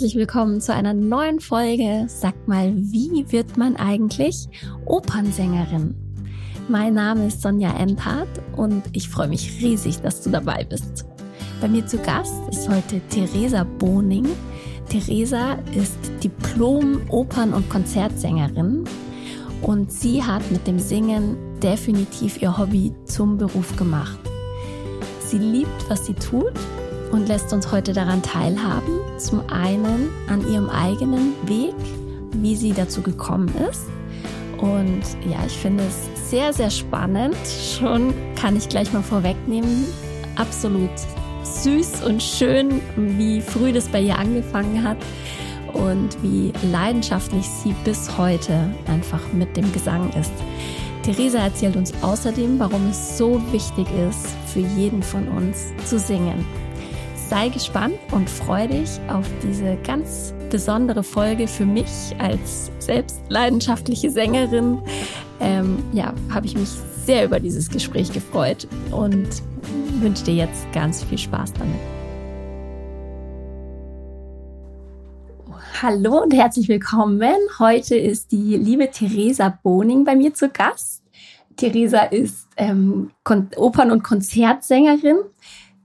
herzlich willkommen zu einer neuen Folge. Sag mal, wie wird man eigentlich Opernsängerin? Mein Name ist Sonja Endhardt und ich freue mich riesig, dass du dabei bist. Bei mir zu Gast ist heute Theresa Boning. Theresa ist Diplom-Opern- und Konzertsängerin und sie hat mit dem Singen definitiv ihr Hobby zum Beruf gemacht. Sie liebt, was sie tut und lässt uns heute daran teilhaben. Zum einen an ihrem eigenen Weg, wie sie dazu gekommen ist. Und ja, ich finde es sehr, sehr spannend. Schon kann ich gleich mal vorwegnehmen. Absolut süß und schön, wie früh das bei ihr angefangen hat und wie leidenschaftlich sie bis heute einfach mit dem Gesang ist. Theresa erzählt uns außerdem, warum es so wichtig ist, für jeden von uns zu singen sei gespannt und freu dich auf diese ganz besondere Folge für mich als selbst leidenschaftliche Sängerin. Ähm, ja, habe ich mich sehr über dieses Gespräch gefreut und wünsche dir jetzt ganz viel Spaß damit. Hallo und herzlich willkommen. Heute ist die liebe Theresa Boning bei mir zu Gast. Theresa ist ähm, Opern- und Konzertsängerin.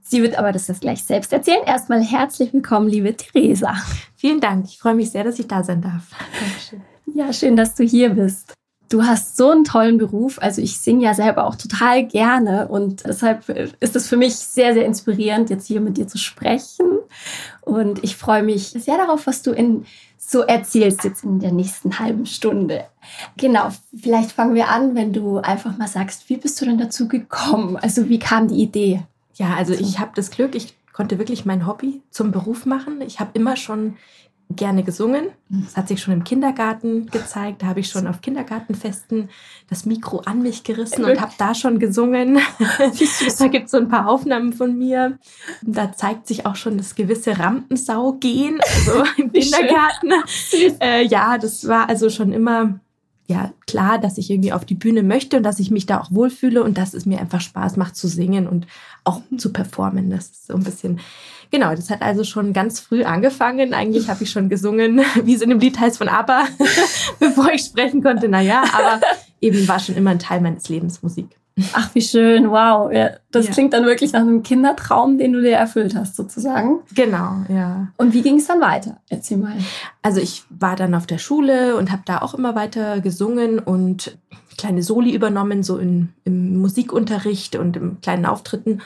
Sie wird aber das jetzt gleich selbst erzählen. Erstmal herzlich willkommen, liebe Theresa. Vielen Dank. Ich freue mich sehr, dass ich da sein darf. Dankeschön. Ja, schön, dass du hier bist. Du hast so einen tollen Beruf. Also ich singe ja selber auch total gerne und deshalb ist es für mich sehr, sehr inspirierend, jetzt hier mit dir zu sprechen. Und ich freue mich sehr darauf, was du in so erzählst jetzt in der nächsten halben Stunde. Genau, vielleicht fangen wir an, wenn du einfach mal sagst, wie bist du denn dazu gekommen? Also wie kam die Idee? Ja, also ich habe das Glück, ich konnte wirklich mein Hobby zum Beruf machen. Ich habe immer schon gerne gesungen. Das hat sich schon im Kindergarten gezeigt. Da habe ich schon auf Kindergartenfesten das Mikro an mich gerissen und habe da schon gesungen. da gibt es so ein paar Aufnahmen von mir. Da zeigt sich auch schon das gewisse Rampensau-Gehen, also im Kindergarten. Äh, ja, das war also schon immer ja klar, dass ich irgendwie auf die Bühne möchte und dass ich mich da auch wohlfühle und dass es mir einfach Spaß macht zu singen und auch zu performen. Das ist so ein bisschen, genau, das hat also schon ganz früh angefangen. Eigentlich habe ich schon gesungen, wie es in dem Lied heißt von ABBA, bevor ich sprechen konnte. Naja, aber eben war schon immer ein Teil meines Lebens Musik. Ach, wie schön, wow. Ja, das ja. klingt dann wirklich nach einem Kindertraum, den du dir erfüllt hast, sozusagen. Genau, ja. Und wie ging es dann weiter? Erzähl mal. Also ich war dann auf der Schule und habe da auch immer weiter gesungen und kleine Soli übernommen, so in, im Musikunterricht und im kleinen Auftritten.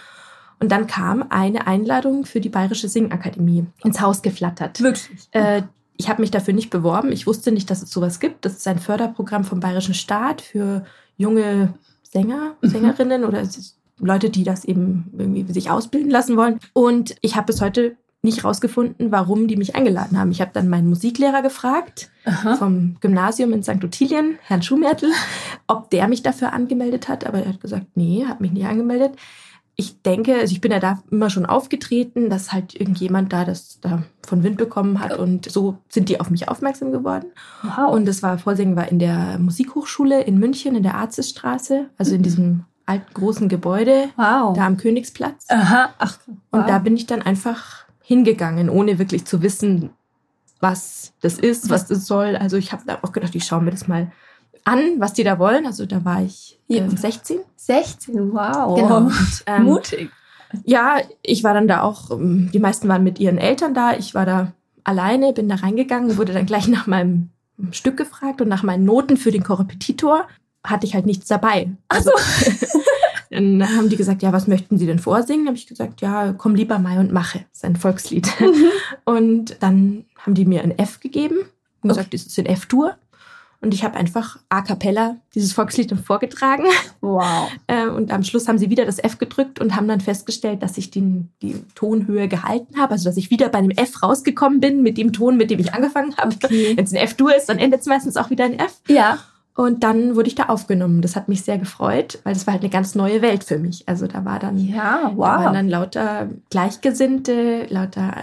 Und dann kam eine Einladung für die Bayerische Singakademie ins Haus geflattert. Wirklich? Äh, ich habe mich dafür nicht beworben. Ich wusste nicht, dass es sowas gibt. Das ist ein Förderprogramm vom Bayerischen Staat für junge Sänger, mhm. Sängerinnen oder Leute, die das eben irgendwie sich ausbilden lassen wollen. Und ich habe bis heute nicht rausgefunden, warum die mich eingeladen haben. Ich habe dann meinen Musiklehrer gefragt Aha. vom Gymnasium in St. Ottilien, Herrn Schumertl, ob der mich dafür angemeldet hat. Aber er hat gesagt, nee, hat mich nicht angemeldet. Ich denke, also ich bin ja da immer schon aufgetreten, dass halt irgendjemand da das da von Wind bekommen hat und so sind die auf mich aufmerksam geworden. Wow. Und das war Vorsingen war in der Musikhochschule in München in der Arzisstraße, also in diesem alten großen Gebäude, wow. da am Königsplatz. Aha. Ach, wow. Und da bin ich dann einfach hingegangen, ohne wirklich zu wissen, was das ist, was das soll. Also ich habe da auch gedacht, ich schaue mir das mal an, was die da wollen. Also da war ich äh, 16. 16, wow. Genau. Und, ähm, Mutig. Ja, ich war dann da auch, ähm, die meisten waren mit ihren Eltern da. Ich war da alleine, bin da reingegangen, wurde dann gleich nach meinem Stück gefragt und nach meinen Noten für den Korrepetitor hatte ich halt nichts dabei. Also, Dann haben die gesagt, ja, was möchten Sie denn vorsingen? Habe ich gesagt, ja, komm lieber mal und mache. Das ist ein Volkslied. Mhm. Und dann haben die mir ein F gegeben und gesagt, okay. das ist in F-Dur. Und ich habe einfach a cappella dieses Volkslied vorgetragen. Wow. Äh, und am Schluss haben sie wieder das F gedrückt und haben dann festgestellt, dass ich den, die Tonhöhe gehalten habe. Also dass ich wieder bei einem F rausgekommen bin mit dem Ton, mit dem ich angefangen habe. Okay. Wenn es ein F-Dur ist, dann endet es meistens auch wieder ein F. Ja. Und dann wurde ich da aufgenommen. Das hat mich sehr gefreut, weil das war halt eine ganz neue Welt für mich. Also da war dann, ja, wow. da waren dann lauter Gleichgesinnte, lauter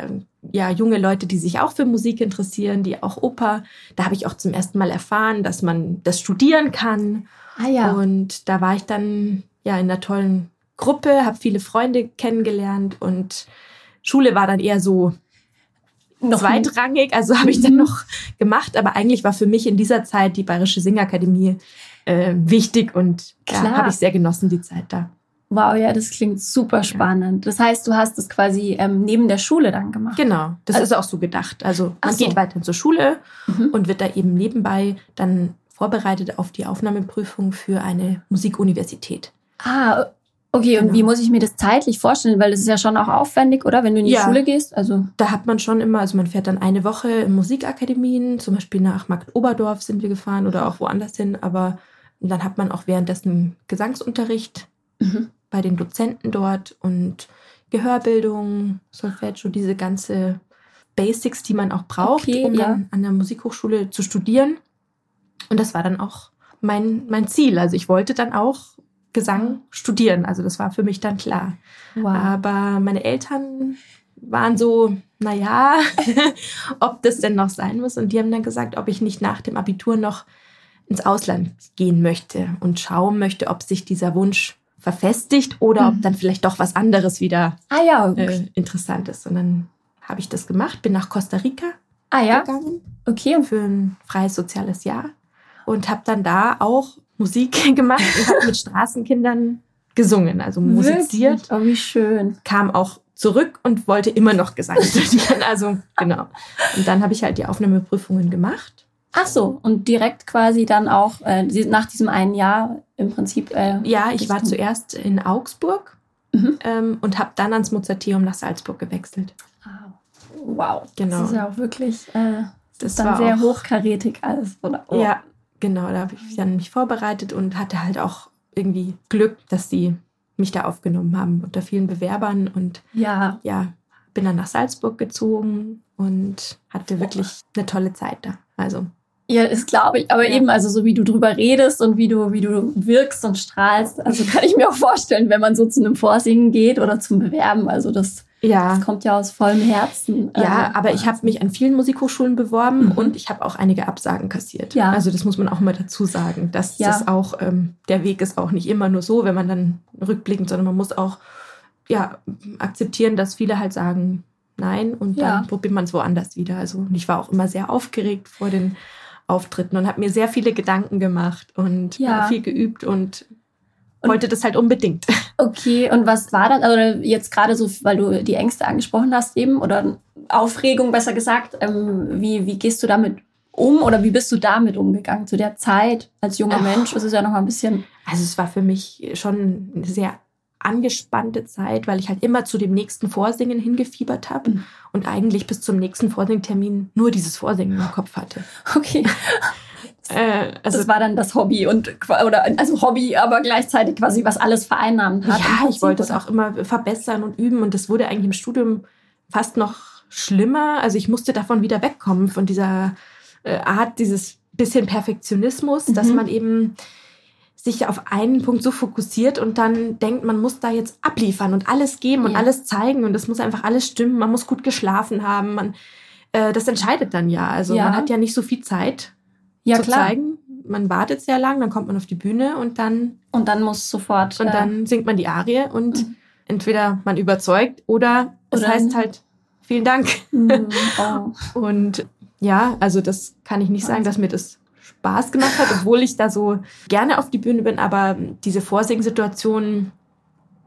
ja junge Leute, die sich auch für Musik interessieren, die auch Oper. Da habe ich auch zum ersten Mal erfahren, dass man das studieren kann. Ah ja. Und da war ich dann ja in einer tollen Gruppe, habe viele Freunde kennengelernt und Schule war dann eher so noch zweitrangig. Also habe ich dann mhm. noch gemacht. Aber eigentlich war für mich in dieser Zeit die Bayerische Singakademie äh, wichtig und ja, habe ich sehr genossen, die Zeit da. Wow, ja, das klingt super spannend. Das heißt, du hast es quasi ähm, neben der Schule dann gemacht. Genau, das also, ist auch so gedacht. Also man so. geht weiter zur Schule mhm. und wird da eben nebenbei dann vorbereitet auf die Aufnahmeprüfung für eine Musikuniversität. Ah, okay. Genau. Und wie muss ich mir das zeitlich vorstellen? Weil das ist ja schon auch aufwendig, oder? Wenn du in die ja, Schule gehst. Also da hat man schon immer, also man fährt dann eine Woche in Musikakademien, zum Beispiel nach Markt Oberdorf sind wir gefahren oder auch woanders hin. Aber dann hat man auch währenddessen Gesangsunterricht. Mhm bei den Dozenten dort und Gehörbildung, Solfeggio, diese ganze Basics, die man auch braucht, okay, um ja. dann an der Musikhochschule zu studieren. Und das war dann auch mein, mein Ziel. Also ich wollte dann auch Gesang studieren. Also das war für mich dann klar. Wow. Aber meine Eltern waren so, naja, ob das denn noch sein muss. Und die haben dann gesagt, ob ich nicht nach dem Abitur noch ins Ausland gehen möchte und schauen möchte, ob sich dieser Wunsch verfestigt oder mhm. ob dann vielleicht doch was anderes wieder ah, ja. äh, interessant ist. Und dann habe ich das gemacht, bin nach Costa Rica ah, ja? gegangen. Okay. Für ein freies soziales Jahr. Und habe dann da auch Musik gemacht und habe mit Straßenkindern gesungen, also musiziert. Wirklich? Oh, wie schön. Kam auch zurück und wollte immer noch Gesang studieren. Also genau. Und dann habe ich halt die Aufnahmeprüfungen gemacht Ach so, und direkt quasi dann auch äh, nach diesem einen Jahr im Prinzip. Äh, ja, ich war zuerst in Augsburg mhm. ähm, und habe dann ans Mozarteum nach Salzburg gewechselt. Wow, genau. Das ist ja auch wirklich äh, das ist dann sehr auch, hochkarätig alles, oder? Oh. Ja, genau. Da habe ich dann mich vorbereitet und hatte halt auch irgendwie Glück, dass die mich da aufgenommen haben unter vielen Bewerbern und ja, ja bin dann nach Salzburg gezogen und hatte wirklich eine tolle Zeit da. Also ja, das glaube ich. Aber ja. eben, also so wie du drüber redest und wie du, wie du wirkst und strahlst, also kann ich mir auch vorstellen, wenn man so zu einem Vorsingen geht oder zum Bewerben. Also das, ja. das kommt ja aus vollem Herzen. Ja, ähm, aber ich habe mich an vielen Musikhochschulen beworben mhm. und ich habe auch einige Absagen kassiert. Ja. Also das muss man auch mal dazu sagen, dass ja. das auch, ähm, der Weg ist auch nicht immer nur so, wenn man dann rückblickend, sondern man muss auch ja, akzeptieren, dass viele halt sagen, nein und dann probiert man es woanders wieder. Also ich war auch immer sehr aufgeregt vor den Auftritten und habe mir sehr viele Gedanken gemacht und ja. viel geübt und, und, wollte das halt unbedingt. Okay, und was war dann, oder jetzt gerade so, weil du die Ängste angesprochen hast eben, oder Aufregung besser gesagt, ähm, wie, wie gehst du damit um oder wie bist du damit umgegangen zu der Zeit als junger Mensch? Das ist ja noch mal ein bisschen. Also es war für mich schon eine sehr angespannte Zeit, weil ich halt immer zu dem nächsten Vorsingen hingefiebert habe mhm. und eigentlich bis zum nächsten Vorsingtermin nur dieses Vorsingen im Kopf hatte. Okay. Äh, also das war dann das Hobby und oder also Hobby, aber gleichzeitig quasi was alles vereinnahmt hat. Ja, ich wollte es auch immer verbessern und üben und das wurde eigentlich im Studium fast noch schlimmer. Also ich musste davon wieder wegkommen von dieser äh, Art dieses bisschen Perfektionismus, mhm. dass man eben sich auf einen Punkt so fokussiert und dann denkt, man muss da jetzt abliefern und alles geben und ja. alles zeigen und es muss einfach alles stimmen. Man muss gut geschlafen haben. Man, äh, das entscheidet dann ja. Also ja. man hat ja nicht so viel Zeit ja, zu klar. zeigen. Man wartet sehr lang, dann kommt man auf die Bühne und dann und dann muss sofort und äh, dann singt man die Arie und mhm. entweder man überzeugt oder es oder heißt halt vielen Dank. Mhm. Oh. und ja, also das kann ich nicht sagen, dass mir das Spaß gemacht hat, obwohl ich da so gerne auf die Bühne bin, aber diese Vorsingsituation,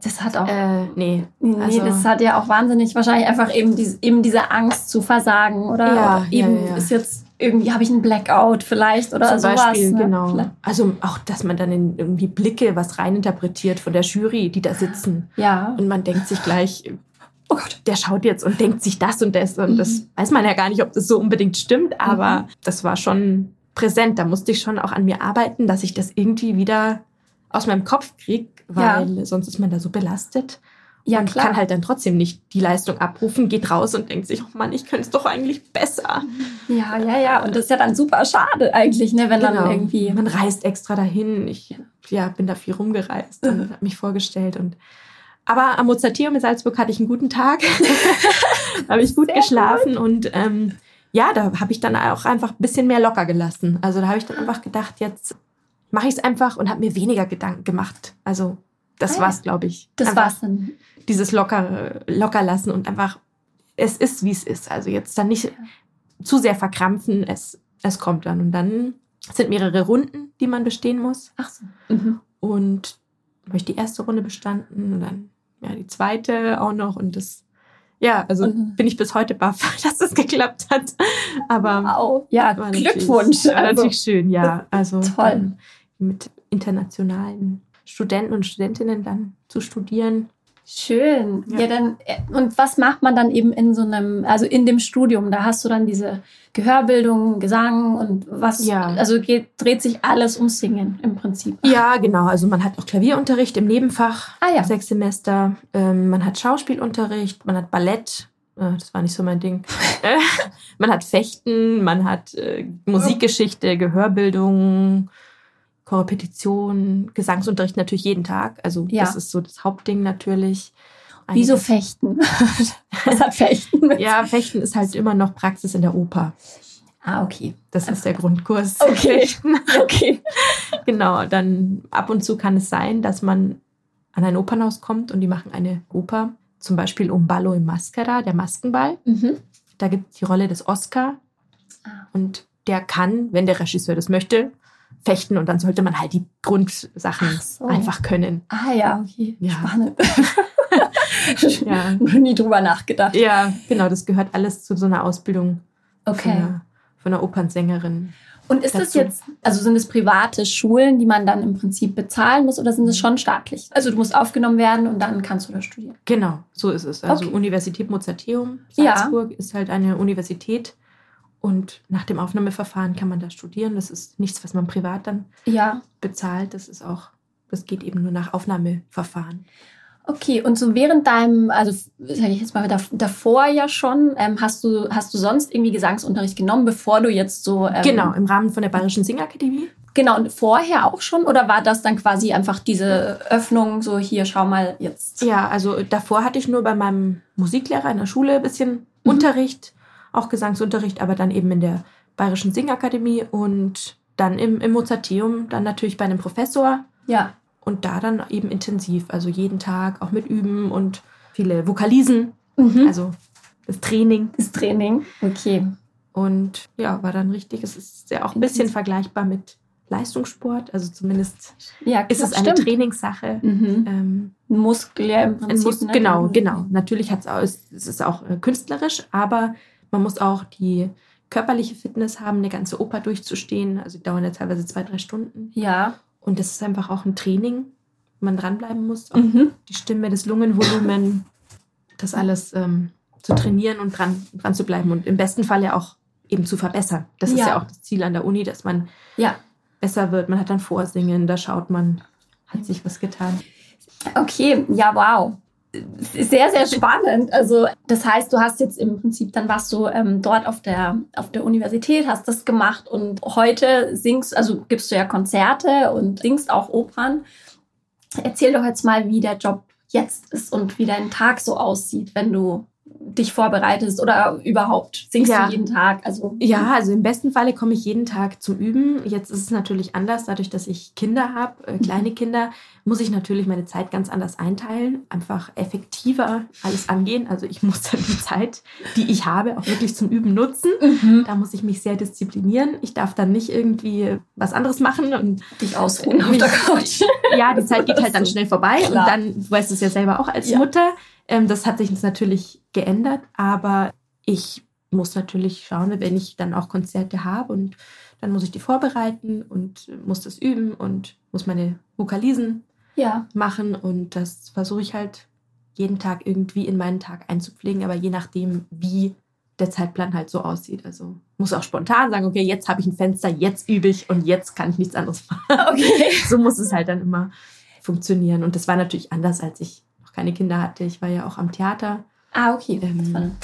das hat auch. Äh, nee. Nee, also, das hat ja auch wahnsinnig wahrscheinlich einfach eben diese, eben diese Angst zu versagen, oder? Ja, oder eben ja, ja. ist jetzt irgendwie habe ich einen Blackout vielleicht oder Zum sowas. Beispiel, ne? genau. Also auch, dass man dann in irgendwie Blicke was reininterpretiert von der Jury, die da sitzen. Ja. Und man denkt sich gleich, oh Gott, der schaut jetzt und denkt sich das und das. Und mhm. das weiß man ja gar nicht, ob das so unbedingt stimmt, aber mhm. das war schon präsent. Da musste ich schon auch an mir arbeiten, dass ich das irgendwie wieder aus meinem Kopf kriege, weil ja. sonst ist man da so belastet. Ja, und klar. kann halt dann trotzdem nicht die Leistung abrufen, geht raus und denkt sich, oh Mann, ich könnte es doch eigentlich besser. Ja, ja, ja. Und das ist ja dann super schade eigentlich, ne, wenn genau. dann irgendwie. Man reist extra dahin. Ich ja, bin da viel rumgereist und habe mich vorgestellt. Und aber am Mozarteum in Salzburg hatte ich einen guten Tag. habe ich gut Sehr geschlafen gut. und ähm, ja, da habe ich dann auch einfach ein bisschen mehr locker gelassen. Also da habe ich dann einfach gedacht, jetzt mache ich es einfach und habe mir weniger Gedanken gemacht. Also das ah, war's, glaube ich. Das einfach war's dann. Dieses locker, locker lassen und einfach es ist, wie es ist. Also jetzt dann nicht zu sehr verkrampfen, es, es kommt dann. Und dann sind mehrere Runden, die man bestehen muss. Ach so. Mhm. Und habe ich die erste Runde bestanden und dann ja die zweite auch noch. Und das, ja, also Und- bin ich bis heute baff, dass das geklappt hat. Aber Wow. Ja, Glückwunsch. Natürlich, war Also, natürlich schön, ja. Also Toll. ähm, mit internationalen Studenten und Studentinnen dann zu studieren. Schön. Ja. Ja. dann, äh, und was macht man dann eben in so einem, also in dem Studium? Da hast du dann diese Gehörbildung, Gesang und was, Ja. also geht, dreht sich alles ums Singen im Prinzip. Ja, genau. Also man hat auch Klavierunterricht im Nebenfach, Ah ja. sechs Semester. Ähm, man hat Schauspielunterricht, man hat Ballett. Äh, das war nicht so mein Ding. Äh, man hat Fechten, man hat äh, Musikgeschichte, Gehörbildung, Korrepetition, Gesangsunterricht natürlich jeden Tag. Also Ja. das ist so das Hauptding natürlich. Wieso Einiges- Fechten? was hat Fechten? Ja, Fechten ist halt immer noch Praxis in der Oper. Ah, okay. Das ist der Grundkurs. Okay. Okay. Genau, dann ab und zu kann es sein, dass man an ein Opernhaus kommt und die machen eine Oper, zum Beispiel Um Ballo in Maschera, der Maskenball. Mhm. Da gibt es die Rolle des Oscar Ah. und der kann, wenn der Regisseur das möchte, fechten und dann sollte man halt die Grundsachen Ach so. einfach können. Ah ja, okay. Ja. Spannend. Ja. Noch nie drüber nachgedacht. ja, genau, das gehört alles zu so einer Ausbildung von, Okay. einer, von einer Opernsängerin. Und ist das jetzt, also sind es private Schulen, die man dann im Prinzip bezahlen muss oder sind es schon staatlich? Also du musst aufgenommen werden und dann kannst du da studieren. Genau, so ist es. Also Okay. Universität Mozarteum Ja. Salzburg ist halt eine Universität und nach dem Aufnahmeverfahren kann man da studieren. Das ist nichts, was man privat dann Ja. bezahlt. Das ist auch, das geht eben nur nach Aufnahmeverfahren. Okay, und so während deinem, also sage ich jetzt mal dav- davor ja schon, ähm, hast du hast du sonst irgendwie Gesangsunterricht genommen, bevor du jetzt so ähm, genau, im Rahmen von der Bayerischen Singakademie. genau und vorher auch schon oder war das dann quasi einfach diese Öffnung so hier schau mal jetzt Ja, also davor hatte ich nur bei meinem Musiklehrer in der Schule ein bisschen Mhm. Unterricht, auch Gesangsunterricht, aber dann eben in der Bayerischen Singakademie und dann im, im Mozarteum, dann natürlich bei einem Professor. ja Und da dann eben intensiv, also jeden Tag auch mit Üben und viele Vokalisen, mhm. also das Training. das Training okay Und ja, war dann richtig. Es ist ja auch ein bisschen vergleichbar mit Leistungssport. Also zumindest ja ist es eine stimmt. Trainingssache. mhm. Ähm, Ein Muskel ja im Prinzip muss, ne? genau, genau. Natürlich hat's auch, es es ist auch äh, künstlerisch, aber man muss auch die körperliche Fitness haben, eine ganze Oper durchzustehen. Also die dauern ja teilweise zwei, drei Stunden. ja Und das ist einfach auch ein Training, wo man dranbleiben muss. Mhm. die Stimme, das Lungenvolumen, das alles ähm, zu trainieren und dran, dran zu bleiben und im besten Fall ja auch eben zu verbessern. Das ist Ja. ja auch das Ziel an der Uni, dass man ja besser wird. Man hat dann Vorsingen, da schaut man, hat sich was getan. Okay, ja, wow. Sehr, sehr spannend. Also, das heißt, du hast jetzt im Prinzip, dann warst du ähm, dort auf der, auf der Universität, hast das gemacht und heute singst, also gibst du ja Konzerte und singst auch Opern. Erzähl doch jetzt mal, wie der Job jetzt ist und wie dein Tag so aussieht, wenn du dich vorbereitest oder überhaupt singst Ja. du jeden Tag. Also Ja, also im besten Falle komme ich jeden Tag zum Üben. Jetzt ist es natürlich anders, dadurch, dass ich Kinder habe, äh, kleine Kinder, muss ich natürlich meine Zeit ganz anders einteilen, einfach effektiver alles angehen. Also ich muss dann die Zeit, die ich habe, auch wirklich zum Üben nutzen. Mhm. Da muss ich mich sehr disziplinieren. Ich darf dann nicht irgendwie was anderes machen und dich ausruhen auf der Couch. ja, die Zeit geht halt dann schnell vorbei Klar. und dann, du weißt es ja selber auch als Ja. Mutter, ähm, das hat sich jetzt natürlich geändert, aber ich muss natürlich schauen, wenn ich dann auch Konzerte habe und dann muss ich die vorbereiten und muss das üben und muss meine Vokalisen Ja. machen und das versuche ich halt jeden Tag irgendwie in meinen Tag einzupflegen, aber je nachdem, wie der Zeitplan halt so aussieht. Also muss auch spontan sagen, okay, jetzt habe ich ein Fenster, jetzt übe ich und jetzt kann ich nichts anderes machen. Okay. so muss es halt dann immer funktionieren. Und das war natürlich anders, als ich noch keine Kinder hatte. Ich war ja auch am Theater Ah, okay. Ähm,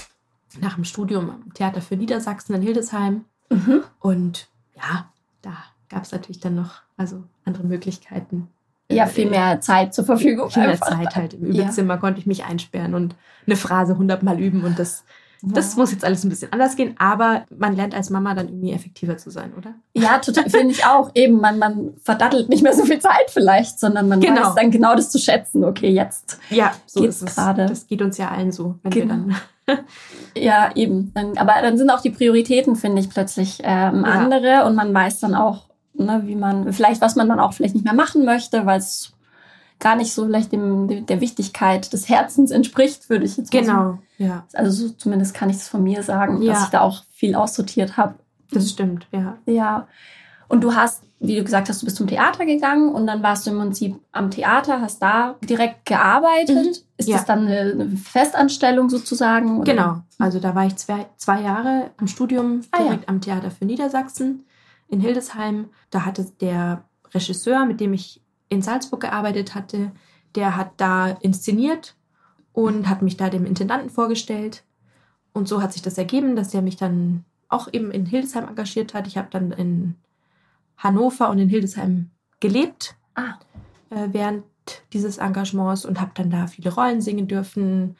nach dem Studium am Theater für Niedersachsen in Hildesheim. Mhm. Und ja, da gab es natürlich dann noch also andere Möglichkeiten. Ja, viel mehr Zeit zur Verfügung. Viel mehr. Zeit halt. Im Ja. Übezimmer konnte ich mich einsperren und eine Phrase hundertmal üben. Und das, das muss jetzt alles ein bisschen anders gehen. Aber man lernt als Mama dann irgendwie effektiver zu sein, oder? Ja, total, finde ich auch. Eben, man, man verdattelt nicht mehr so viel Zeit vielleicht, sondern man Genau. weiß dann genau das zu schätzen. Okay, jetzt. Ja, so ist es. gerade? Das geht uns ja allen so, wenn wir Genau. dann ja, eben. Dann, aber dann sind auch die Prioritäten, finde ich, plötzlich ähm, ja. andere und man weiß dann auch, ne, wie man, vielleicht, was man dann auch vielleicht nicht mehr machen möchte, weil es gar nicht so vielleicht dem, der Wichtigkeit des Herzens entspricht, würde ich jetzt mal Genau, sagen. ja. Also so, zumindest kann ich es von mir sagen, ja. dass ich da auch viel aussortiert habe. Das stimmt, ja. Ja. Und du hast, wie du gesagt hast, du bist zum Theater gegangen und dann warst du im Prinzip am Theater, hast da direkt gearbeitet. Mhm. Ist ja. das dann eine Festanstellung sozusagen? Oder? Genau. Also da war ich zwei, zwei Jahre im Studium direkt ah, ja. am Theater für Niedersachsen in Hildesheim. Da hatte der Regisseur, mit dem ich in Salzburg gearbeitet hatte, der hat da inszeniert und hat mich da dem Intendanten vorgestellt. Und so hat sich das ergeben, dass er mich dann auch eben in Hildesheim engagiert hat. Ich habe dann in Hannover und in Hildesheim gelebt ah. äh, während dieses Engagements und habe dann da viele Rollen singen dürfen.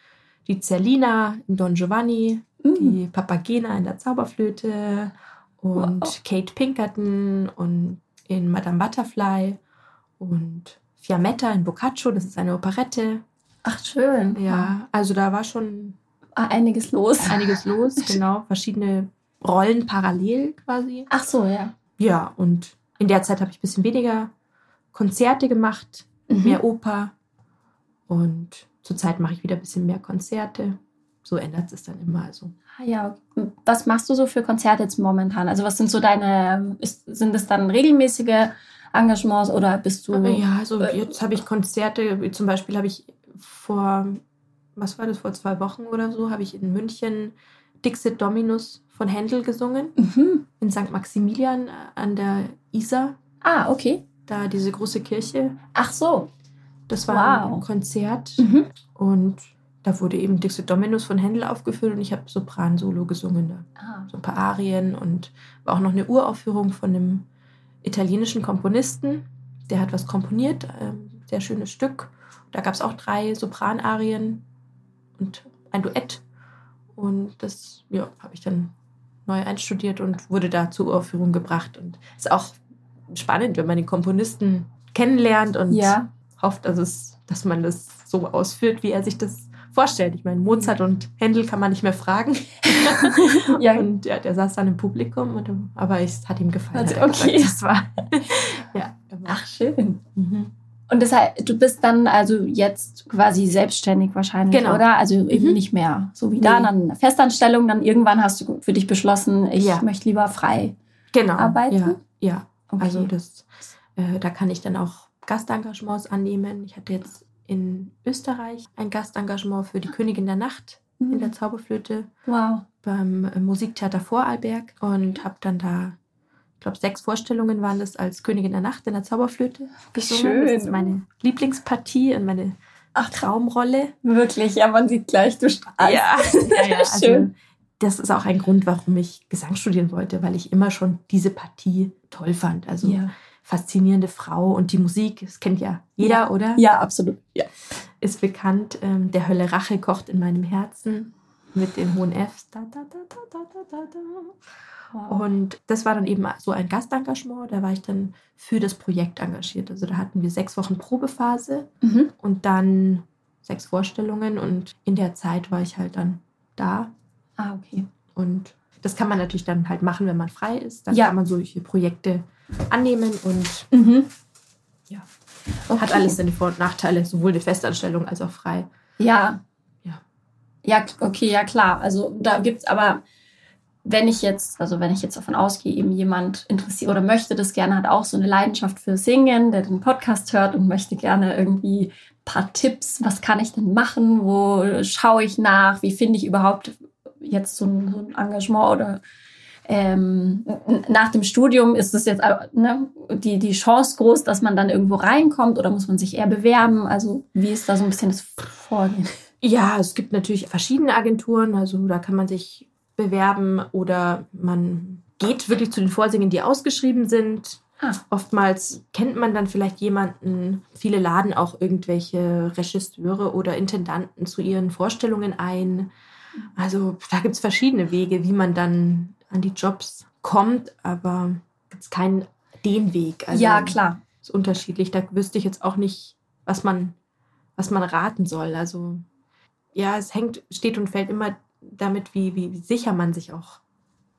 Die Zerlina in Don Giovanni, mm. die Papagena in der Zauberflöte und wow. Kate Pinkerton und in Madame Butterfly und Fiammetta in Boccaccio, das ist eine Operette. Ach, schön. Ja, also da war schon ah, einiges los. Einiges los, genau. Verschiedene Rollen parallel quasi. Ach so, ja. Ja, und in der Zeit habe ich ein bisschen weniger Konzerte gemacht, mhm. mehr Oper. Und zurzeit mache ich wieder ein bisschen mehr Konzerte. So ändert es dann immer. Also. Ah, ja, was machst du so für Konzerte jetzt momentan? Also was sind so deine, ist, sind es dann regelmäßige Engagements oder bist du? Ja, also äh, jetzt habe ich Konzerte, zum Beispiel habe ich vor, was war das, vor zwei Wochen oder so, habe ich in München Dixit Dominus von Händel gesungen. Mhm. In St. Maximilian an der Isar. Ah, okay. Da diese große Kirche. Ach so. Das war wow. ein Konzert. Mhm. Und da wurde eben Dixit Dominus von Händel aufgeführt und ich habe Sopran-Solo gesungen. Da. Ah. So ein paar Arien und war auch noch eine Uraufführung von einem italienischen Komponisten. Der hat was komponiert, ähm, sehr schönes Stück. Da gab es auch drei Sopranarien und ein Duett. Und das ja, habe ich dann neu einstudiert und wurde da zur Uraufführung gebracht. Und ist auch spannend, wenn man den Komponisten kennenlernt und ja. hofft, dass, es, dass man das so ausführt, wie er sich das vorstellt. Ich meine, Mozart und Händel kann man nicht mehr fragen. ja. Und ja, der saß dann im Publikum, und, aber es hat ihm gefallen. Also, okay. das war, ja, Ach, schön. Mhm. Und deshalb, du bist dann also jetzt quasi selbstständig wahrscheinlich, genau. oder? Also eben mhm. nicht mehr so wie nee. da, dann Festanstellung, dann irgendwann hast du für dich beschlossen, ich ja. möchte lieber frei genau. arbeiten. Ja, ja. Okay. also das, äh, da kann ich dann auch Gastengagements annehmen. Ich hatte jetzt in Österreich ein Gastengagement für die Königin der Nacht mhm. in der Zauberflöte. Wow. Beim äh, Musiktheater Vorarlberg und habe dann da, ich glaube, sechs Vorstellungen waren das als Königin der Nacht in der Zauberflöte gesungen. Schön. Das ist meine Lieblingspartie und meine Ach, Traumrolle. Wirklich, ja, man sieht gleich, du strahlst. Ja, ja, ja also, Schön. Das ist auch ein Grund, warum ich Gesang studieren wollte, weil ich immer schon diese Partie toll fand. Also ja faszinierende Frau und die Musik, das kennt ja jeder, oder? Ja, absolut. Ja. Ist bekannt. Ähm, der Hölle Rache kocht in meinem Herzen mit den hohen Fs. Da, da, da. Und das war dann eben so ein Gastengagement. Da war ich dann für das Projekt engagiert. Also da hatten wir sechs Wochen Probephase mhm. und dann sechs Vorstellungen. Und in der Zeit war ich halt dann da. Ah, okay. Und das kann man natürlich dann halt machen, wenn man frei ist. Dann ja. kann man solche Projekte annehmen und mhm. ja, okay. hat alles seine Vor- und Nachteile, sowohl die Festanstellung als auch frei. Ja. Ja. Ja, okay, ja klar. Also da gibt es aber, wenn ich jetzt, also wenn ich jetzt davon ausgehe, eben jemand interessiert oder möchte das gerne, hat auch so eine Leidenschaft für Singen, der den Podcast hört und möchte gerne irgendwie ein paar Tipps, was kann ich denn machen, wo schaue ich nach, wie finde ich überhaupt jetzt so ein, so ein Engagement oder ähm, nach dem Studium ist es jetzt äh, ne, die, die Chance groß, dass man dann irgendwo reinkommt oder muss man sich eher bewerben? Also wie ist da so ein bisschen das Vorgehen? Ja, es gibt natürlich verschiedene Agenturen, also da kann man sich bewerben oder man geht wirklich zu den Vorsingen, die ausgeschrieben sind. Ah. Oftmals kennt man dann vielleicht jemanden. Viele laden auch irgendwelche Regisseure oder Intendanten zu ihren Vorstellungen ein. Also da gibt es verschiedene Wege, wie man dann an die Jobs kommt, aber gibt es keinen den Weg. Also ja, klar. Ist unterschiedlich. Da wüsste ich jetzt auch nicht, was man, was man raten soll. Also ja, es hängt, steht und fällt immer damit, wie, wie sicher man sich auch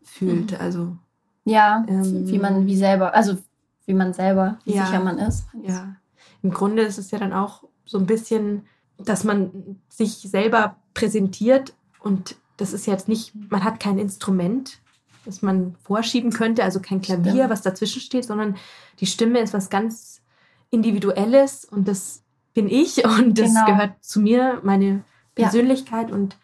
fühlt. Mhm. Also ja, ähm, wie man wie selber, also wie man selber, wie ja, sicher man ist. Ja, im Grunde ist es ja dann auch so ein bisschen, dass man sich selber präsentiert und das ist jetzt nicht, man hat kein Instrument, das man vorschieben könnte, also kein Klavier, Stimmt. was dazwischen steht, sondern die Stimme ist was ganz Individuelles und das bin ich und das genau. gehört zu mir, meine Persönlichkeit ja. und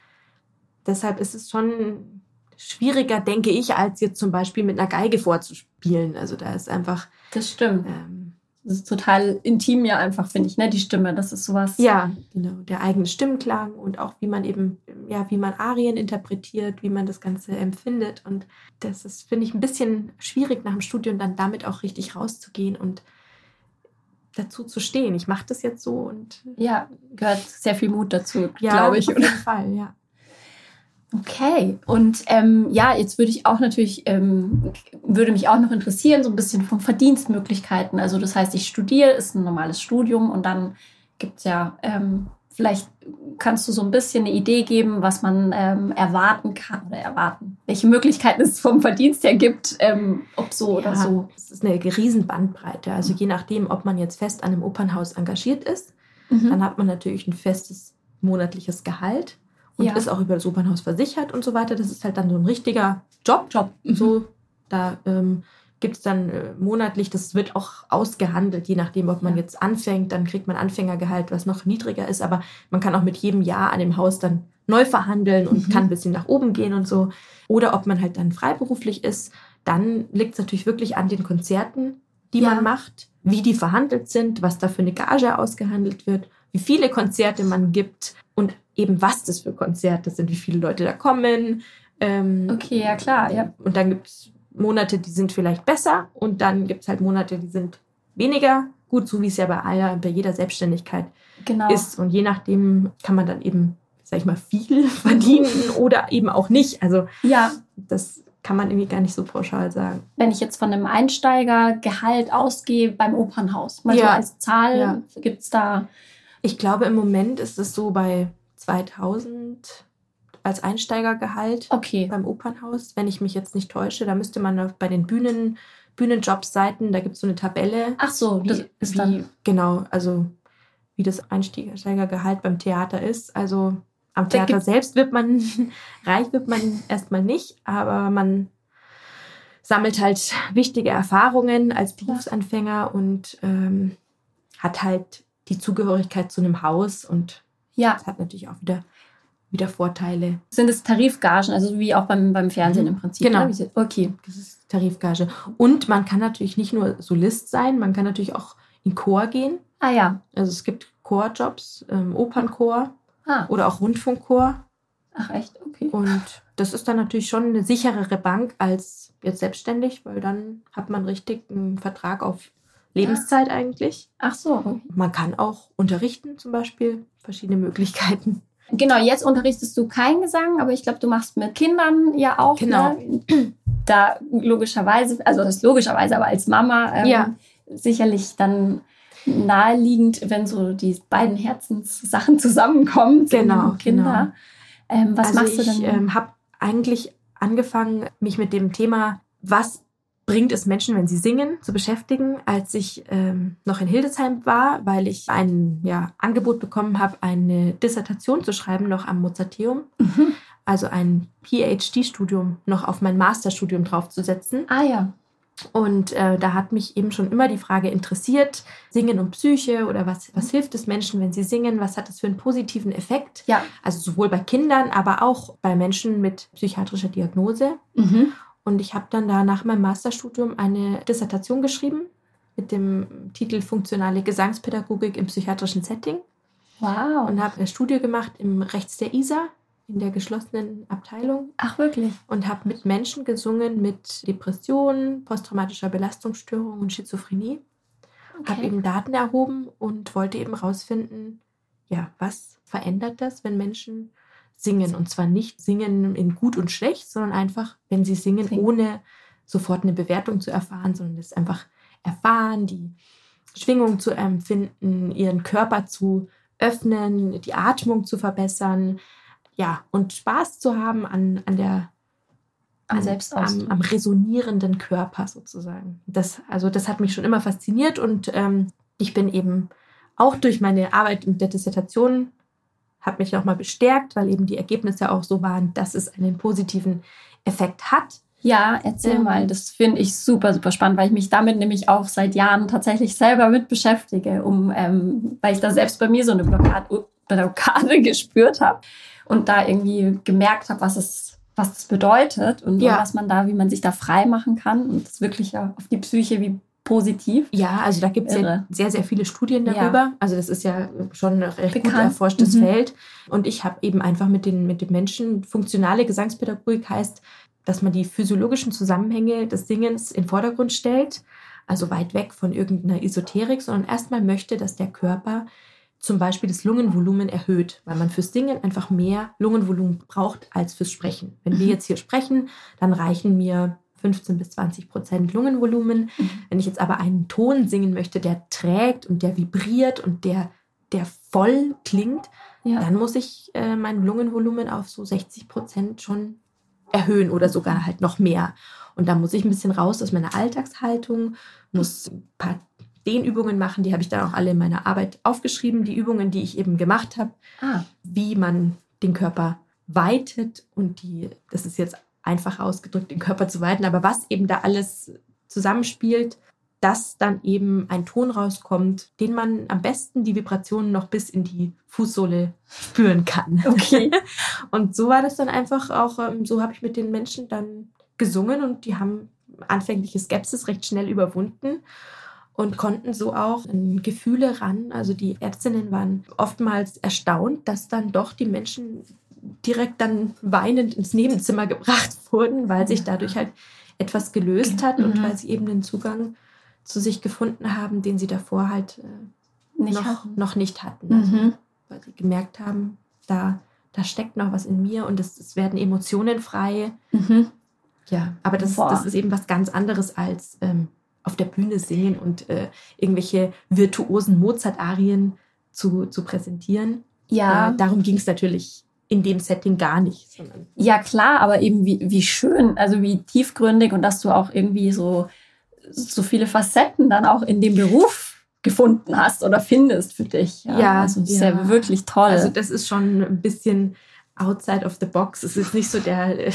deshalb ist es schon schwieriger, denke ich, als jetzt zum Beispiel mit einer Geige vorzuspielen. Also da ist einfach. Das stimmt. Ähm, das ist total intim ja einfach, finde ich, ne? Die Stimme, das ist sowas. Ja, genau. Der eigene Stimmklang und auch wie man eben, ja, wie man Arien interpretiert, wie man das Ganze empfindet. Und das ist, finde ich, ein bisschen schwierig nach dem Studium dann damit auch richtig rauszugehen und dazu zu stehen. Ich mache das jetzt so und. Ja, gehört sehr viel Mut dazu, ja, glaube ich. Auf jeden Fall, ja. Okay, und ähm, ja, jetzt würde ich auch natürlich, ähm, würde mich auch noch interessieren, so ein bisschen von Verdienstmöglichkeiten. Also das heißt, ich studiere, ist ein normales Studium und dann gibt es ja, ähm, vielleicht kannst du so ein bisschen eine Idee geben, was man ähm, erwarten kann oder erwarten, welche Möglichkeiten es vom Verdienst her gibt, ähm, ob so ja, oder so. Es ist eine riesen Bandbreite. Also je nachdem, ob man jetzt fest an einem Opernhaus engagiert ist, mhm. dann hat man natürlich ein festes monatliches Gehalt und ja. ist auch über das Opernhaus versichert und so weiter. Das ist halt dann so ein richtiger Job. Job. Mhm. So, da ähm, gibt es dann äh, monatlich, das wird auch ausgehandelt, je nachdem, ob man ja. jetzt anfängt, dann kriegt man Anfängergehalt, was noch niedriger ist, aber man kann auch mit jedem Jahr an dem Haus dann neu verhandeln und mhm. kann ein bisschen nach oben gehen und so. Oder ob man halt dann freiberuflich ist, dann liegt es natürlich wirklich an den Konzerten, die ja. man macht, wie die verhandelt sind, was da für eine Gage ausgehandelt wird, wie viele Konzerte man gibt und eben was das für Konzerte sind, wie viele Leute da kommen. Ähm, okay, ja klar, ja. Und dann gibt es Monate, die sind vielleicht besser und dann gibt es halt Monate, die sind weniger gut, so wie es ja bei aller, bei jeder Selbstständigkeit genau. ist. Und je nachdem kann man dann eben, sag ich mal, viel verdienen oder eben auch nicht. Also ja. das kann man irgendwie gar nicht so pauschal sagen. Wenn ich jetzt von einem Einsteigergehalt ausgehe beim Opernhaus, mal ja. so als Zahl, ja. gibt es da. Ich glaube, im Moment ist es so bei 2000 als Einsteigergehalt okay. beim Opernhaus, wenn ich mich jetzt nicht täusche. Da müsste man bei den Bühnen, Bühnenjobseiten, da gibt es so eine Tabelle. Ach so, wie, das ist wie, dann. Genau, also wie das Einsteigergehalt beim Theater ist. Also am Theater selbst wird man reich, wird man erstmal nicht, aber man sammelt halt wichtige Erfahrungen als Berufsanfänger und ähm, hat halt die Zugehörigkeit zu einem Haus und ja. Das hat natürlich auch wieder, wieder Vorteile. Sind es Tarifgagen, also wie auch beim, beim Fernsehen im Prinzip? Genau. Ne? Okay. Das ist Tarifgage. Und man kann natürlich nicht nur Solist sein, man kann natürlich auch in Chor gehen. Ah ja. Also es gibt Chorjobs, ähm, Opernchor ah. oder auch Rundfunkchor. Ach echt, okay. Und das ist dann natürlich schon eine sicherere Bank als jetzt selbstständig, weil dann hat man richtig einen Vertrag auf Lebenszeit eigentlich. Ach so. Man kann auch unterrichten zum Beispiel, verschiedene Möglichkeiten. Genau, jetzt unterrichtest du keinen Gesang, aber ich glaube, du machst mit Kindern ja auch. Genau. Ne? Da logischerweise, also das ist logischerweise, aber als Mama ähm, ja. sicherlich dann naheliegend, wenn so die beiden Herzenssachen zusammenkommen. Genau, Kinder. Genau. Ähm, was also machst du denn? Ich ähm, habe eigentlich angefangen, mich mit dem Thema, was bringt es Menschen, wenn sie singen, zu beschäftigen, als ich ähm, noch in Hildesheim war, weil ich ein ja, Angebot bekommen habe, eine Dissertation zu schreiben, noch am Mozarteum. Mhm. Also ein PhD-Studium noch auf mein Masterstudium draufzusetzen. Ah ja. Und äh, da hat mich eben schon immer die Frage interessiert, Singen und Psyche oder was, was hilft es Menschen, wenn sie singen? Was hat das für einen positiven Effekt? Ja. Also sowohl bei Kindern, aber auch bei Menschen mit psychiatrischer Diagnose. Mhm. Und ich habe dann da nach meinem Masterstudium eine Dissertation geschrieben mit dem Titel Funktionale Gesangspädagogik im psychiatrischen Setting. Wow. Und habe eine Studie gemacht im Rechts der ISA in der geschlossenen Abteilung. Ach, wirklich? Und habe mit Menschen gesungen mit Depressionen, posttraumatischer Belastungsstörung und Schizophrenie. Okay. Habe eben Daten erhoben und wollte eben rausfinden, ja, was verändert das, wenn Menschen singen. Und zwar nicht singen in gut und schlecht, sondern einfach, wenn sie singen, singen. ohne sofort eine Bewertung zu erfahren, sondern das einfach erfahren, die Schwingung zu empfinden, ihren Körper zu öffnen, die Atmung zu verbessern, ja, und Spaß zu haben an, an der am, an, am, am resonierenden Körper sozusagen. Das, also das hat mich schon immer fasziniert und ähm, ich bin eben auch durch meine Arbeit mit der Dissertation hat mich nochmal bestärkt, weil eben die Ergebnisse auch so waren, dass es einen positiven Effekt hat. Ja, erzähl ähm, mal. Das finde ich super, super spannend, weil ich mich damit nämlich auch seit Jahren tatsächlich selber mit beschäftige, um, ähm, weil ich da selbst bei mir so eine Blockade, Blockade gespürt habe und da irgendwie gemerkt habe, was es, was das bedeutet und, ja. was man da, wie man sich da frei machen kann und das wirklich auf die Psyche wie positiv. Ja, also da gibt es ja sehr, sehr viele Studien darüber. Ja. Also das ist ja schon ein recht Bekannt. gut erforschtes mhm. Feld. Und ich habe eben einfach mit den, mit den Menschen, funktionale Gesangspädagogik heißt, dass man die physiologischen Zusammenhänge des Singens in den Vordergrund stellt. Also weit weg von irgendeiner Esoterik, sondern erstmal möchte, dass der Körper zum Beispiel das Lungenvolumen erhöht, weil man fürs Singen einfach mehr Lungenvolumen braucht als fürs Sprechen. Wenn wir mhm. jetzt hier sprechen, dann reichen mir 15 bis 20 Prozent Lungenvolumen. Mhm. Wenn ich jetzt aber einen Ton singen möchte, der trägt und der vibriert und der, der voll klingt, ja. dann muss ich äh, mein Lungenvolumen auf so 60 Prozent schon erhöhen oder sogar halt noch mehr. Und da muss ich ein bisschen raus aus meiner Alltagshaltung, muss ein paar Dehnübungen machen, die habe ich dann auch alle in meiner Arbeit aufgeschrieben, die Übungen, die ich eben gemacht habe, ah. wie man den Körper weitet und die, das ist jetzt einfach ausgedrückt, den Körper zu weiten, aber was eben da alles zusammenspielt, dass dann eben ein Ton rauskommt, den man am besten die Vibrationen noch bis in die Fußsohle spüren kann. Okay. und so war das dann einfach auch, ähm, so habe ich mit den Menschen dann gesungen und die haben anfängliche Skepsis recht schnell überwunden und konnten so auch Gefühle ran. Also die Ärztinnen waren oftmals erstaunt, dass dann doch die Menschen direkt dann weinend ins Nebenzimmer gebracht wurden, weil sich dadurch halt etwas gelöst hat mhm. und weil sie eben den Zugang zu sich gefunden haben, den sie davor halt äh, nicht noch, hatten. noch nicht hatten. Also, mhm. Weil sie gemerkt haben, da, da steckt noch was in mir und es, es werden Emotionen frei. Mhm. Ja, aber das, das ist eben was ganz anderes als ähm, auf der Bühne singen und äh, irgendwelche virtuosen Mozart-Arien zu, zu präsentieren. Ja. Äh, darum ging es natürlich in dem Setting gar nicht. ja, klar, aber eben wie, wie schön, also wie tiefgründig und dass du auch irgendwie so, so viele Facetten dann auch in dem Beruf gefunden hast oder findest für dich. Ja, ja also ist ja. ja wirklich toll. Also das ist schon ein bisschen outside of the box. Es ist nicht so der,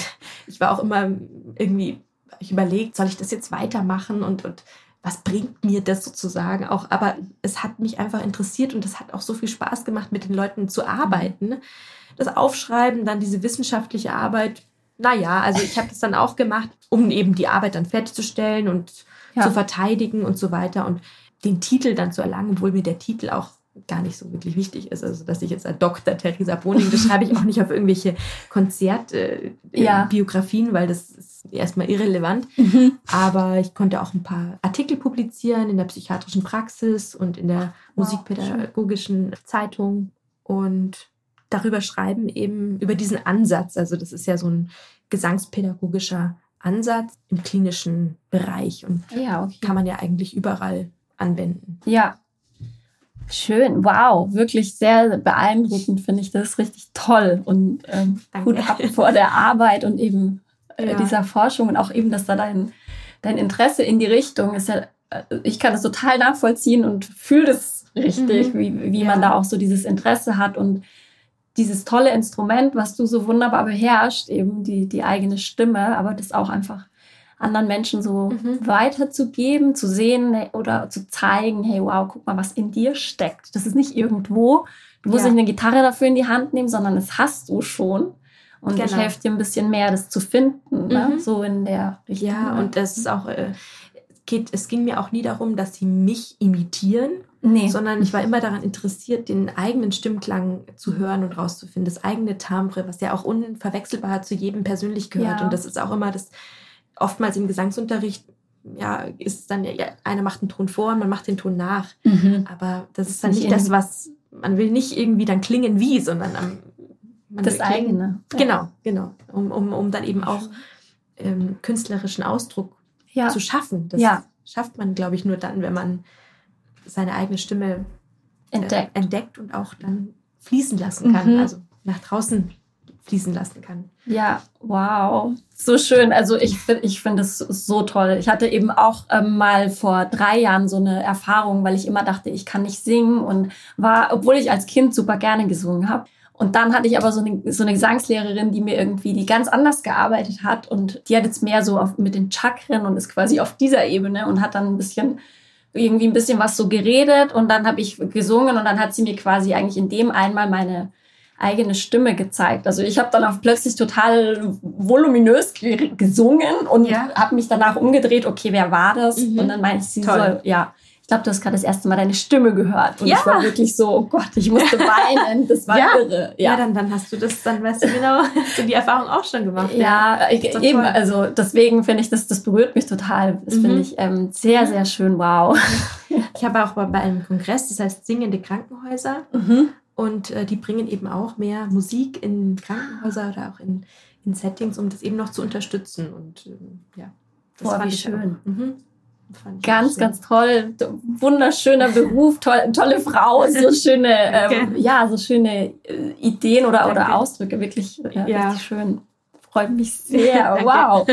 ich war auch immer irgendwie, ich überlegt, soll ich das jetzt weitermachen und, und was bringt mir das sozusagen auch. Aber es hat mich einfach interessiert und es hat auch so viel Spaß gemacht, mit den Leuten zu arbeiten das Aufschreiben, dann diese wissenschaftliche Arbeit. Naja, also ich habe das dann auch gemacht, um eben die Arbeit dann fertigzustellen und ja. zu verteidigen und so weiter und den Titel dann zu erlangen, obwohl mir der Titel auch gar nicht so wirklich wichtig ist. Also, dass ich jetzt als Dr. Theresa Boning, das schreibe ich auch nicht auf irgendwelche Konzertbiografien, äh, ja. weil das ist erstmal irrelevant. Mhm. Aber ich konnte auch ein paar Artikel publizieren in der psychiatrischen Praxis und in der wow, musikpädagogischen schön. Zeitung. Und darüber schreiben, eben über diesen Ansatz. Also das ist ja so ein gesangspädagogischer Ansatz im klinischen Bereich und ja, okay. kann man ja eigentlich überall anwenden. Ja. Schön, wow, wirklich sehr beeindruckend finde ich das richtig toll und ähm, gut ab vor der Arbeit und eben äh, ja. dieser Forschung und auch eben, dass da dein, dein Interesse in die Richtung ist ja, äh, ich kann das total nachvollziehen und fühle das richtig, mhm. wie, wie ja. man da auch so dieses Interesse hat und dieses tolle Instrument, was du so wunderbar beherrschst, eben die, die eigene Stimme, aber das auch einfach anderen Menschen so mhm. weiterzugeben, zu sehen oder zu zeigen, hey, wow, guck mal, was in dir steckt. Das ist nicht irgendwo. Du musst ja. nicht eine Gitarre dafür in die Hand nehmen, sondern das hast du schon. Und genau. ich helfe dir ein bisschen mehr, das zu finden, ne? mhm. ne? so in der Richtung. Ja, und das ist auch, äh, geht, es ging mir auch nie darum, dass sie mich imitieren, Nee. Sondern ich war immer daran interessiert, den eigenen Stimmklang zu hören und rauszufinden. Das eigene Timbre, was ja auch unverwechselbar zu jedem persönlich gehört. Ja. Und das ist auch immer das, oftmals im Gesangsunterricht, ja, ist dann, ja, einer macht einen Ton vor und man macht den Ton nach. Mhm. Aber das ist dann nicht, nicht das, was, man will nicht irgendwie dann klingen wie, sondern am, das eigene. Genau, genau. Um, um, um dann eben auch ähm, künstlerischen Ausdruck ja. zu schaffen. Das ja. schafft man, glaube ich, nur dann, wenn man seine eigene Stimme äh, entdeckt. Äh, entdeckt und auch dann fließen lassen kann. Mhm. Also nach draußen fließen lassen kann. Ja, wow. So schön. Also ich finde ich finde es so toll. Ich hatte eben auch ähm, mal vor drei Jahren so eine Erfahrung, weil ich immer dachte, ich kann nicht singen und war, obwohl ich als Kind super gerne gesungen habe. Und dann hatte ich aber so eine, so eine Gesangslehrerin, die mir irgendwie, die ganz anders gearbeitet hat und die hat jetzt mehr so auf, mit den Chakren und ist quasi auf dieser Ebene und hat dann ein bisschen irgendwie ein bisschen was so geredet und dann habe ich gesungen und dann hat sie mir quasi eigentlich in dem einmal meine eigene Stimme gezeigt. Also ich habe dann auch plötzlich total voluminös gesungen und ja. habe mich danach umgedreht, okay, wer war das? Mhm. Und dann meinte ich, sie Toll. soll, ja, ich glaube, du hast gerade das erste Mal deine Stimme gehört. Und ja. ich war wirklich so, oh Gott, ich musste weinen. Das war ja. irre. Ja, ja dann, dann hast du das, dann weißt du genau, hast du die Erfahrung auch schon gemacht. Ja, ja. Ich, eben, also deswegen finde ich, das, das berührt mich total. Das mhm. finde ich ähm, sehr, sehr schön. Wow. Ich habe auch bei einem Kongress, das heißt Singende Krankenhäuser. Mhm. Und äh, die bringen eben auch mehr Musik in Krankenhäuser oder auch in, in Settings, um das eben noch zu unterstützen. Und ähm, ja, das Boah, wie schön. Mhm. Ganz, ganz toll. Wunderschöner Beruf, toll, tolle Frau, so schöne, ähm, ja, so schöne äh, Ideen oder, oder Ausdrücke. Wirklich, ja, ja. schön. Freut mich sehr. wow.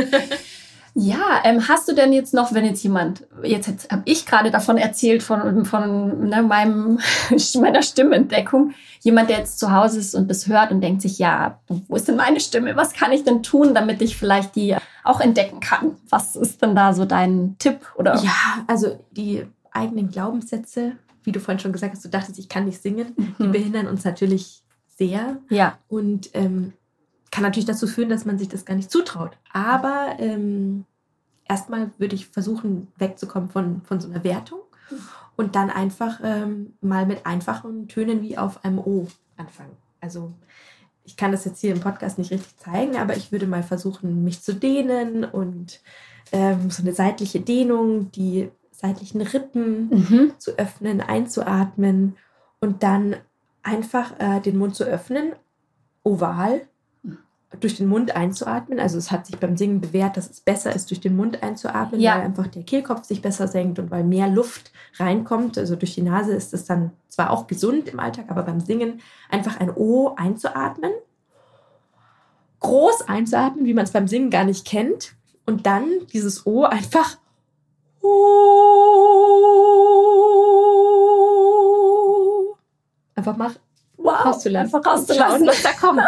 Ja, ähm, hast du denn jetzt noch, wenn jetzt jemand, jetzt, jetzt habe ich gerade davon erzählt, von, von ne, meinem, meiner Stimmentdeckung, jemand, der jetzt zu Hause ist und das hört und denkt sich, ja, wo ist denn meine Stimme? Was kann ich denn tun, damit ich vielleicht die auch entdecken kann? Was ist denn da so dein Tipp? Oder? Ja, also die eigenen Glaubenssätze, wie du vorhin schon gesagt hast, du dachtest, ich kann nicht singen, mhm. die behindern uns natürlich sehr. Ja. Und ähm, kann natürlich dazu führen, dass man sich das gar nicht zutraut. Aber ähm, erstmal würde ich versuchen, wegzukommen von, von so einer Wertung und dann einfach ähm, mal mit einfachen Tönen wie auf einem O anfangen. Also ich kann das jetzt hier im Podcast nicht richtig zeigen, aber ich würde mal versuchen, mich zu dehnen und ähm, so eine seitliche Dehnung, die seitlichen Rippen mhm. zu öffnen, einzuatmen und dann einfach äh, den Mund zu öffnen, oval durch den Mund einzuatmen. Also es hat sich beim Singen bewährt, dass es besser ist, durch den Mund einzuatmen, ja. weil einfach der Kehlkopf sich besser senkt und weil mehr Luft reinkommt. Also durch die Nase ist es dann zwar auch gesund im Alltag, aber beim Singen einfach ein O einzuatmen. Groß einzuatmen, wie man es beim Singen gar nicht kennt. Und dann dieses O einfach einfach mal wow, rauszulassen. Einfach rauszulassen. was da kommt.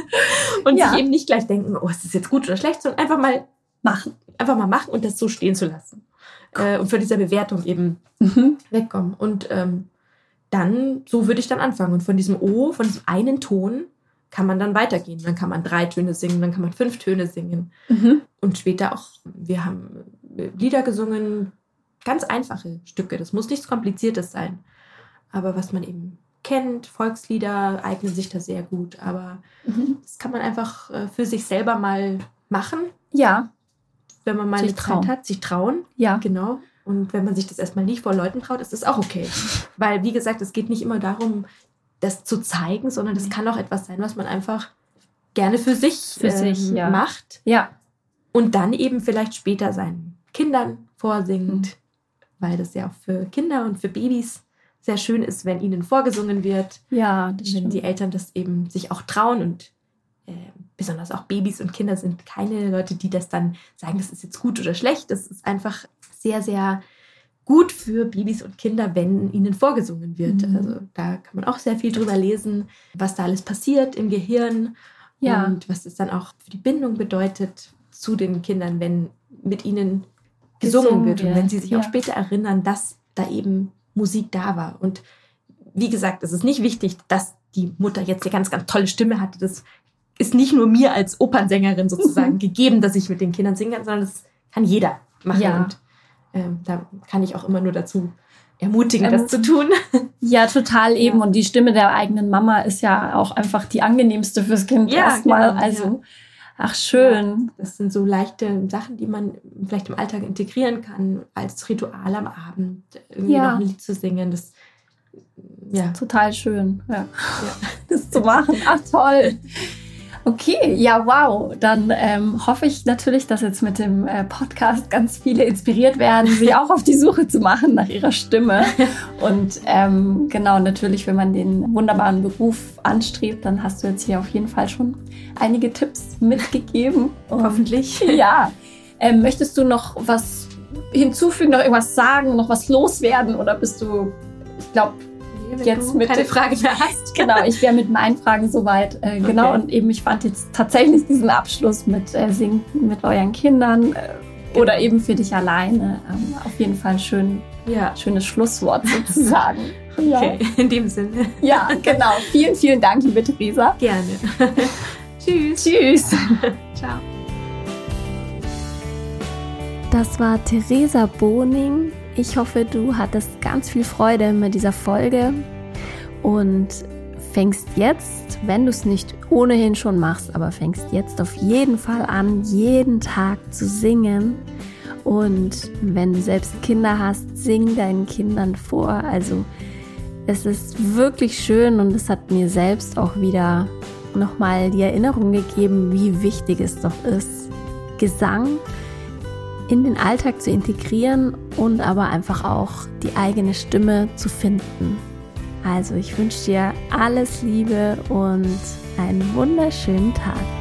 und ja. sich eben nicht gleich denken, oh, ist das jetzt gut oder schlecht, sondern einfach mal machen. Einfach mal machen und das so stehen zu lassen. Äh, und von dieser Bewertung eben mhm. wegkommen. Und ähm, dann, so würde ich dann anfangen. Und von diesem O, von diesem einen Ton, kann man dann weitergehen. Dann kann man drei Töne singen, dann kann man fünf Töne singen. Mhm. Und später auch, wir haben Lieder gesungen, ganz einfache Stücke. Das muss nichts Kompliziertes sein. Aber was man eben kennt. Volkslieder eignen sich da sehr gut, aber mhm. das kann man einfach äh, für sich selber mal machen. Ja. Wenn man mal sich eine trauen. Zeit hat, sich trauen. Ja. Genau. Und wenn man sich das erstmal nicht vor Leuten traut, ist das auch okay. Weil, wie gesagt, es geht nicht immer darum, das zu zeigen, sondern es kann auch etwas sein, was man einfach gerne für sich, für ähm, sich ja. macht. Ja. Und dann eben vielleicht später seinen Kindern vorsingt, mhm. weil das ja auch für Kinder und für Babys sehr schön ist, wenn ihnen vorgesungen wird. Ja, das wenn stimmt. die Eltern das eben sich auch trauen und äh, besonders auch Babys und Kinder sind keine Leute, die das dann sagen, das ist jetzt gut oder schlecht. Das ist einfach sehr, sehr gut für Babys und Kinder, wenn ihnen vorgesungen wird. Mhm. Also da kann man auch sehr viel drüber lesen, was da alles passiert im Gehirn ja. und was es dann auch für die Bindung bedeutet zu den Kindern, wenn mit ihnen gesungen, gesungen wird und wenn sie sich ja. auch später erinnern, dass da eben Musik da war. Und wie gesagt, es ist nicht wichtig, dass die Mutter jetzt eine ganz, ganz tolle Stimme hatte. Das ist nicht nur mir als Opernsängerin sozusagen gegeben, dass ich mit den Kindern singen kann, sondern das kann jeder machen. Ja. Und ähm, da kann ich auch immer nur dazu ermutigen, ähm, das zu tun. Ja, total eben. Ja. Und die Stimme der eigenen Mama ist ja auch einfach die angenehmste fürs Kind ja, erstmal. Genau, also, ja. Ach schön. Ja, das sind so leichte Sachen, die man vielleicht im Alltag integrieren kann, als Ritual am Abend, irgendwie noch ein Lied zu singen. Das ja. Total schön, ja. Das zu machen. Ach toll. Okay, ja, wow. Dann ähm, hoffe ich natürlich, dass jetzt mit dem äh, Podcast ganz viele inspiriert werden, sich auch auf die Suche zu machen nach ihrer Stimme. Und ähm, genau, natürlich, wenn man den wunderbaren Beruf anstrebt, dann hast du jetzt hier auf jeden Fall schon einige Tipps mitgegeben. Und, Hoffentlich. Ja. Ähm, möchtest du noch was hinzufügen, noch irgendwas sagen, noch was loswerden oder bist du, ich glaube, wenn jetzt mit keine Fragen mehr hast. genau, ich wäre mit meinen Fragen soweit. Äh, genau, okay. und eben ich fand jetzt tatsächlich diesen Abschluss mit äh, Singen mit euren Kindern äh, genau. oder eben für dich alleine ähm, auf jeden Fall schön, ja. schönes Schlusswort sozusagen. ja. Okay, in dem Sinne. Ja, genau. Vielen, vielen Dank, liebe Theresa. Gerne. Tschüss. Tschüss. Ciao. Das war Theresa Boning ich hoffe, du hattest ganz viel Freude mit dieser Folge und fängst jetzt, wenn du es nicht ohnehin schon machst, aber fängst jetzt auf jeden Fall an, jeden Tag zu singen. Und wenn du selbst Kinder hast, sing deinen Kindern vor. Also es ist wirklich schön und es hat mir selbst auch wieder nochmal die Erinnerung gegeben, wie wichtig es doch ist, Gesang in den Alltag zu integrieren und aber einfach auch die eigene Stimme zu finden. Also ich wünsche dir alles Liebe und einen wunderschönen Tag.